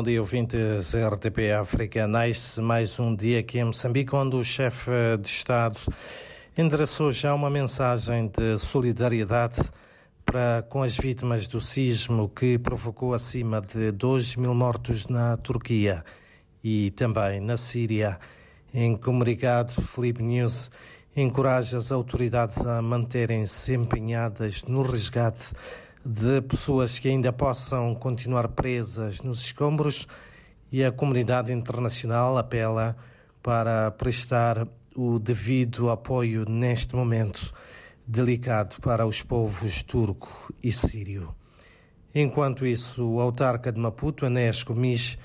Bom dia, ouvintes RTP África. Nasce mais um dia aqui em Moçambique, onde o chefe de Estado endereçou já uma mensagem de solidariedade para com as vítimas do sismo que provocou acima de 2 mil mortos na Turquia e também na Síria. Em comunicado, Felipe News encoraja as autoridades a manterem-se empenhadas no resgate de pessoas que ainda possam continuar presas nos escombros e a comunidade internacional apela para prestar o devido apoio neste momento delicado para os povos turco e sírio. Enquanto isso, o autarca de Maputo, Anés Gomes,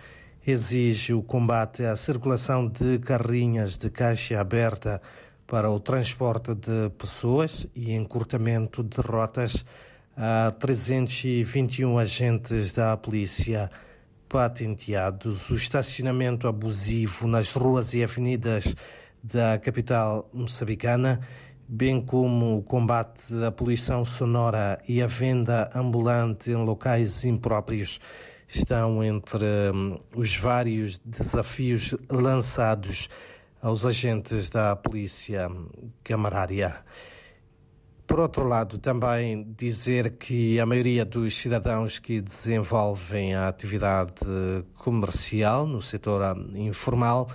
exige o combate à circulação de carrinhas de caixa aberta para o transporte de pessoas e encurtamento de rotas a 321 agentes da polícia patenteados, o estacionamento abusivo nas ruas e avenidas da capital moçambicana, bem como o combate à poluição sonora e a venda ambulante em locais impróprios, estão entre hum, os vários desafios lançados aos agentes da polícia camarária. Por outro lado, também dizer que a maioria dos cidadãos que desenvolvem a atividade comercial no setor informal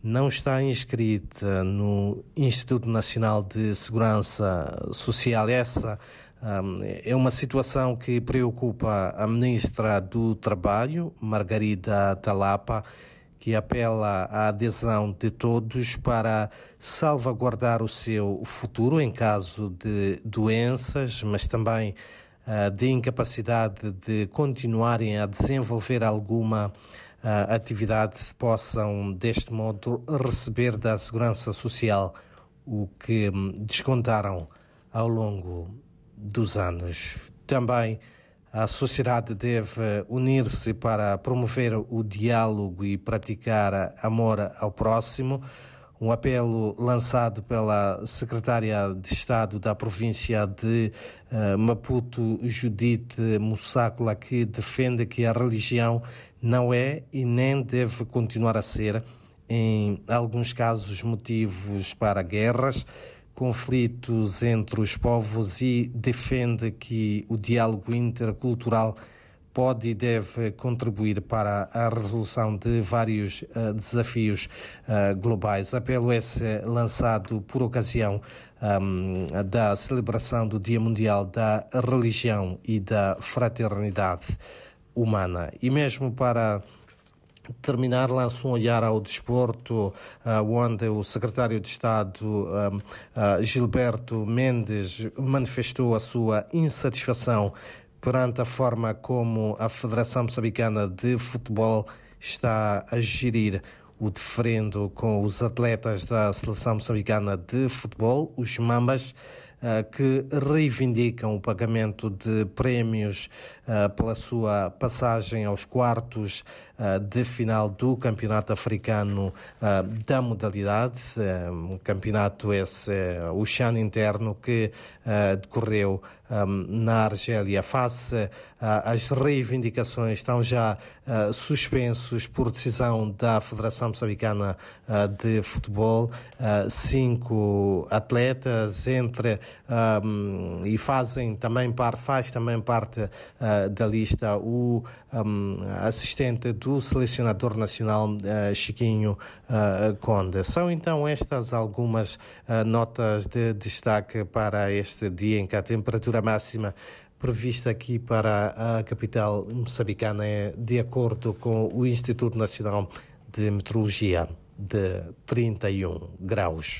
não está inscrita no Instituto Nacional de Segurança Social. Essa um, é uma situação que preocupa a Ministra do Trabalho, Margarida Talapa que apela à adesão de todos para salvaguardar o seu futuro em caso de doenças, mas também uh, de incapacidade de continuarem a desenvolver alguma uh, atividade, possam deste modo receber da Segurança Social o que um, descontaram ao longo dos anos. Também a sociedade deve unir-se para promover o diálogo e praticar amor ao próximo. Um apelo lançado pela secretária de Estado da província de uh, Maputo, Judite Mussakula, que defende que a religião não é e nem deve continuar a ser, em alguns casos, motivos para guerras conflitos entre os povos e defende que o diálogo intercultural pode e deve contribuir para a resolução de vários uh, desafios uh, globais. Apelo esse lançado por ocasião um, da celebração do Dia Mundial da Religião e da Fraternidade Humana. E mesmo para terminar, lanço um olhar ao desporto, uh, onde o secretário de Estado uh, uh, Gilberto Mendes manifestou a sua insatisfação perante a forma como a Federação Moçambicana de Futebol está a gerir o diferendo com os atletas da Seleção Moçambicana de Futebol, os Mambas, que reivindicam o pagamento de prémios pela sua passagem aos quartos uh, de final do Campeonato Africano uh, da modalidade, um campeonato esse, o Chan interno, que decorreu um, na Argélia. Face às reivindicações, estão já suspensos por decisão da Federação Moçambicana de Futebol, cinco atletas entre um, e fazem também parte, faz também parte da lista o um, assistente do selecionador nacional uh, Chiquinho uh, Conde. São então estas algumas notas de destaque para este dia em que a temperatura máxima prevista aqui para a capital moçambicana é de acordo com o Instituto Nacional de Meteorologia de 31 graus.